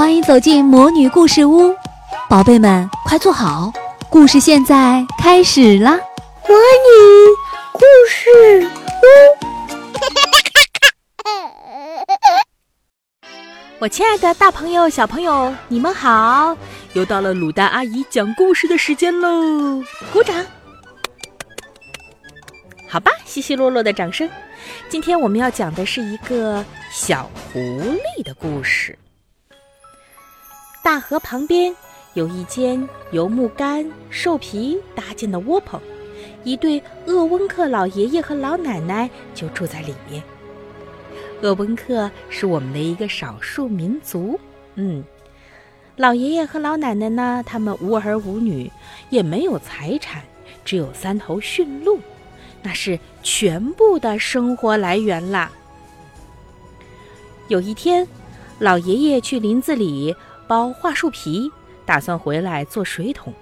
欢迎走进魔女故事屋，宝贝们快坐好，故事现在开始啦！魔女故事屋，我亲爱的大朋友、小朋友，你们好！又到了鲁丹阿姨讲故事的时间喽，鼓掌！好吧，稀稀落落的掌声。今天我们要讲的是一个小狐狸的故事。大河旁边有一间由木杆、兽皮搭建的窝棚，一对鄂温克老爷爷和老奶奶就住在里面。鄂温克是我们的一个少数民族，嗯，老爷爷和老奶奶呢，他们无儿无女，也没有财产，只有三头驯鹿。那是全部的生活来源啦。有一天，老爷爷去林子里剥桦树皮，打算回来做水桶，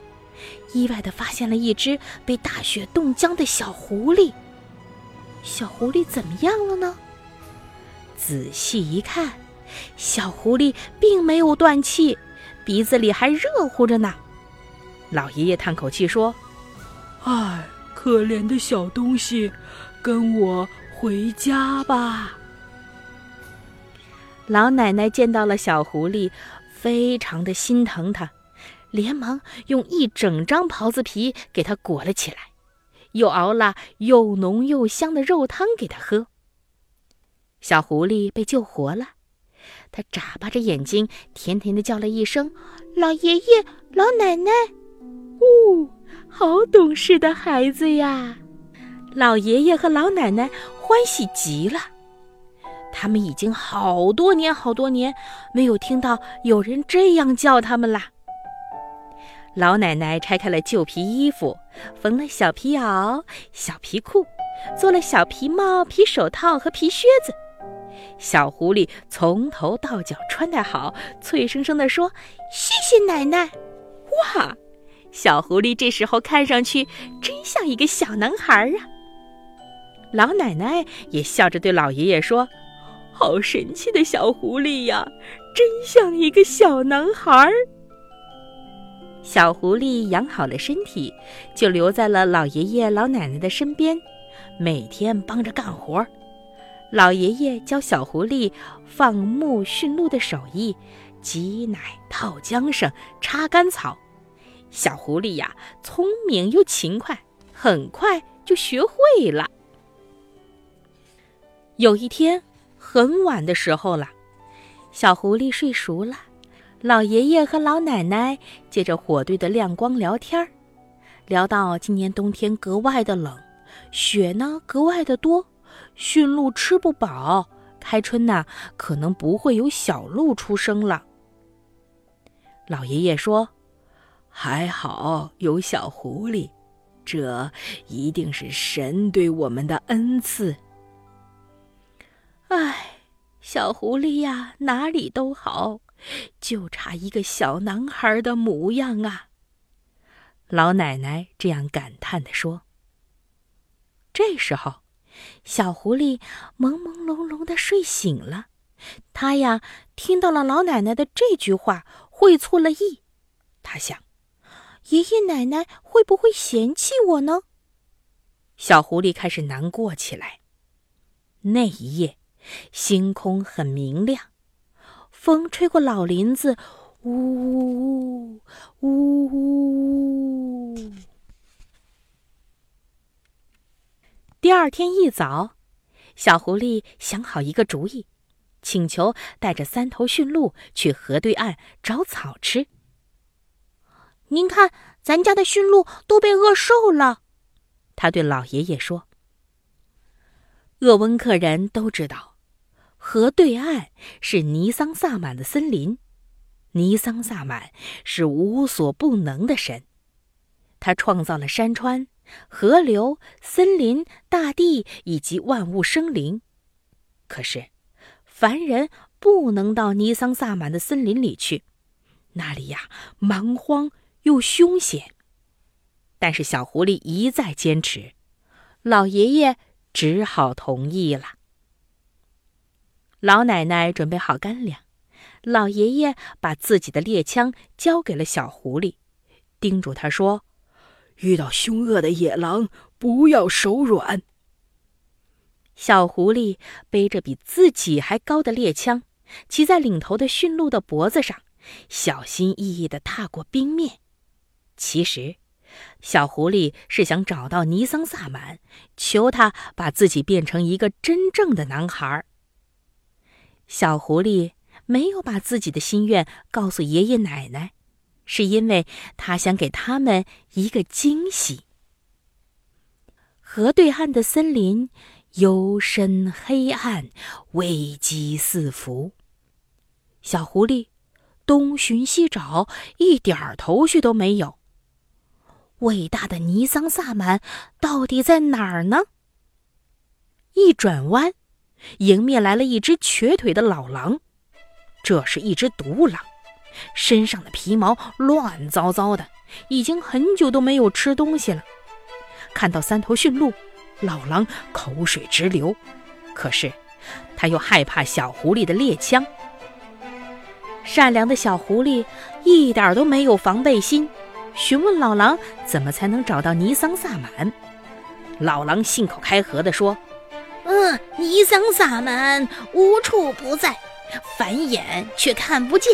意外的发现了一只被大雪冻僵的小狐狸。小狐狸怎么样了呢？仔细一看，小狐狸并没有断气，鼻子里还热乎着呢。老爷爷叹口气说：“唉。”可怜的小东西，跟我回家吧。老奶奶见到了小狐狸，非常的心疼他，连忙用一整张袍子皮给他裹了起来，又熬了又浓又香的肉汤给他喝。小狐狸被救活了，它眨巴着眼睛，甜甜的叫了一声：“老爷爷，老奶奶。”呜。好懂事的孩子呀！老爷爷和老奶奶欢喜极了，他们已经好多年好多年没有听到有人这样叫他们啦。老奶奶拆开了旧皮衣服，缝了小皮袄、小皮裤，做了小皮帽、皮手套和皮靴子。小狐狸从头到脚穿戴好，脆生生地说：“谢谢奶奶！”哇！小狐狸这时候看上去真像一个小男孩啊！老奶奶也笑着对老爷爷说：“好神气的小狐狸呀，真像一个小男孩。”小狐狸养好了身体，就留在了老爷爷老奶奶的身边，每天帮着干活。老爷爷教小狐狸放牧驯鹿的手艺，挤奶、套缰绳、插干草。小狐狸呀，聪明又勤快，很快就学会了。有一天很晚的时候了，小狐狸睡熟了，老爷爷和老奶奶借着火堆的亮光聊天儿，聊到今年冬天格外的冷，雪呢格外的多，驯鹿吃不饱，开春呐可能不会有小鹿出生了。老爷爷说。还好有小狐狸，这一定是神对我们的恩赐。唉，小狐狸呀，哪里都好，就差一个小男孩的模样啊！老奶奶这样感叹地说。这时候，小狐狸朦朦胧胧的睡醒了，他呀听到了老奶奶的这句话，会错了意，他想。爷爷奶奶会不会嫌弃我呢？小狐狸开始难过起来。那一夜，星空很明亮，风吹过老林子，呜呜呜呜。第二天一早，小狐狸想好一个主意，请求带着三头驯鹿去河对岸找草吃。您看，咱家的驯鹿都被饿瘦了。他对老爷爷说：“鄂温克人都知道，河对岸是尼桑萨满的森林。尼桑萨满是无所不能的神，他创造了山川、河流、森林、大地以及万物生灵。可是，凡人不能到尼桑萨满的森林里去，那里呀，蛮荒。”又凶险，但是小狐狸一再坚持，老爷爷只好同意了。老奶奶准备好干粮，老爷爷把自己的猎枪交给了小狐狸，叮嘱他说：“遇到凶恶的野狼，不要手软。”小狐狸背着比自己还高的猎枪，骑在领头的驯鹿的脖子上，小心翼翼地踏过冰面。其实，小狐狸是想找到尼桑萨满，求他把自己变成一个真正的男孩。小狐狸没有把自己的心愿告诉爷爷奶奶，是因为他想给他们一个惊喜。河对岸的森林。幽深黑暗，危机四伏。小狐狸东寻西找，一点儿头绪都没有。伟大的尼桑萨满到底在哪儿呢？一转弯，迎面来了一只瘸腿的老狼。这是一只独狼，身上的皮毛乱糟糟的，已经很久都没有吃东西了。看到三头驯鹿。老狼口水直流，可是他又害怕小狐狸的猎枪。善良的小狐狸一点都没有防备心，询问老狼怎么才能找到尼桑萨满。老狼信口开河地说：“，尼桑萨满无处不在，繁衍却看不见。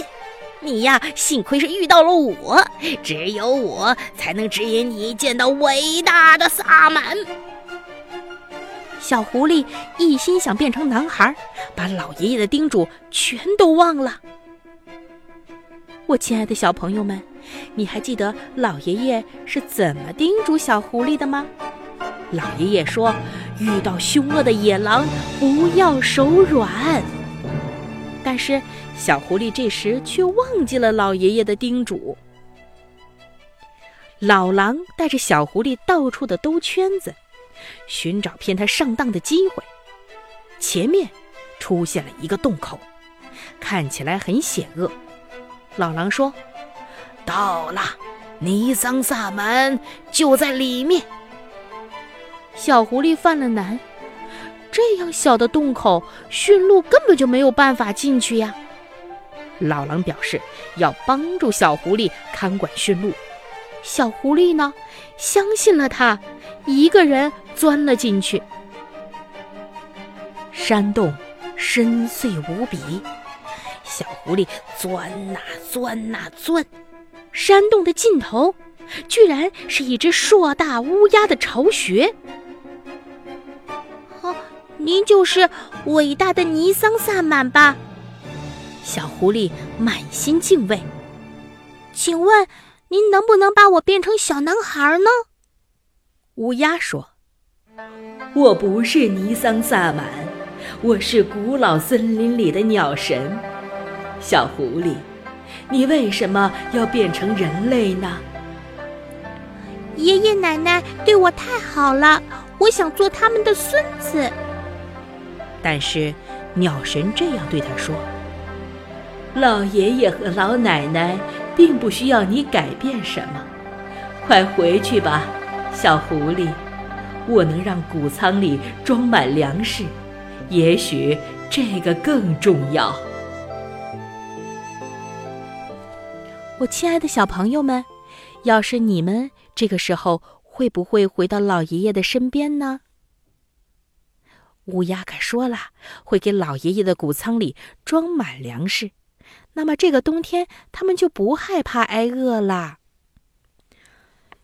你呀，幸亏是遇到了我，只有我才能指引你见到伟大的萨满。”小狐狸一心想变成男孩，把老爷爷的叮嘱全都忘了。我亲爱的小朋友们，你还记得老爷爷是怎么叮嘱小狐狸的吗？老爷爷说：“遇到凶恶的野狼，不要手软。”但是小狐狸这时却忘记了老爷爷的叮嘱。老狼带着小狐狸到处的兜圈子。寻找骗他上当的机会。前面出现了一个洞口，看起来很险恶。老狼说：“到了，尼桑萨满就在里面。”小狐狸犯了难，这样小的洞口，驯鹿根本就没有办法进去呀。老狼表示要帮助小狐狸看管驯鹿。小狐狸呢，相信了他，一个人钻了进去。山洞深邃无比，小狐狸钻呐钻呐钻，山洞的尽头，居然是一只硕大乌鸦的巢穴。哦，您就是伟大的尼桑萨满吧？小狐狸满心敬畏。请问？您能不能把我变成小男孩呢？乌鸦说：“我不是尼桑萨满，我是古老森林里的鸟神。小狐狸，你为什么要变成人类呢？”爷爷奶奶对我太好了，我想做他们的孙子。但是鸟神这样对他说：“老爷爷和老奶奶。”并不需要你改变什么，快回去吧，小狐狸。我能让谷仓里装满粮食，也许这个更重要。我亲爱的小朋友们，要是你们这个时候会不会回到老爷爷的身边呢？乌鸦可说了，会给老爷爷的谷仓里装满粮食。那么这个冬天，他们就不害怕挨饿啦。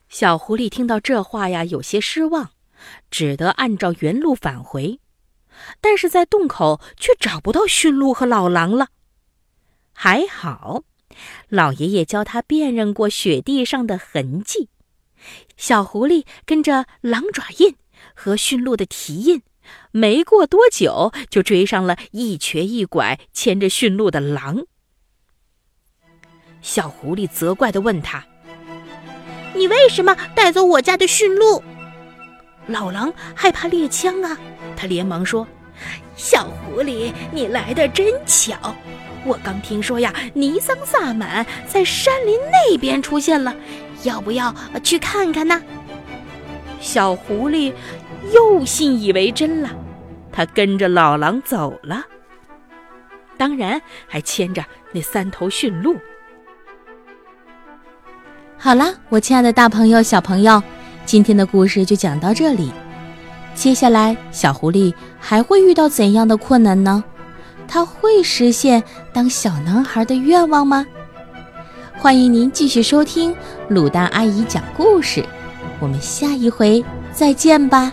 小狐狸听到这话呀，有些失望，只得按照原路返回。但是在洞口却找不到驯鹿和老狼了。还好，老爷爷教他辨认过雪地上的痕迹。小狐狸跟着狼爪印和驯鹿的蹄印，没过多久就追上了一瘸一拐牵着驯鹿的狼。小狐狸责怪地问他：“你为什么带走我家的驯鹿？”老狼害怕猎枪啊，他连忙说：“小狐狸，你来的真巧！我刚听说呀，尼桑萨满在山林那边出现了，要不要去看看呢？”小狐狸又信以为真了，他跟着老狼走了。当然还牵着那三头驯鹿。好啦，我亲爱的大朋友、小朋友，今天的故事就讲到这里。接下来，小狐狸还会遇到怎样的困难呢？他会实现当小男孩的愿望吗？欢迎您继续收听卤蛋阿姨讲故事，我们下一回再见吧。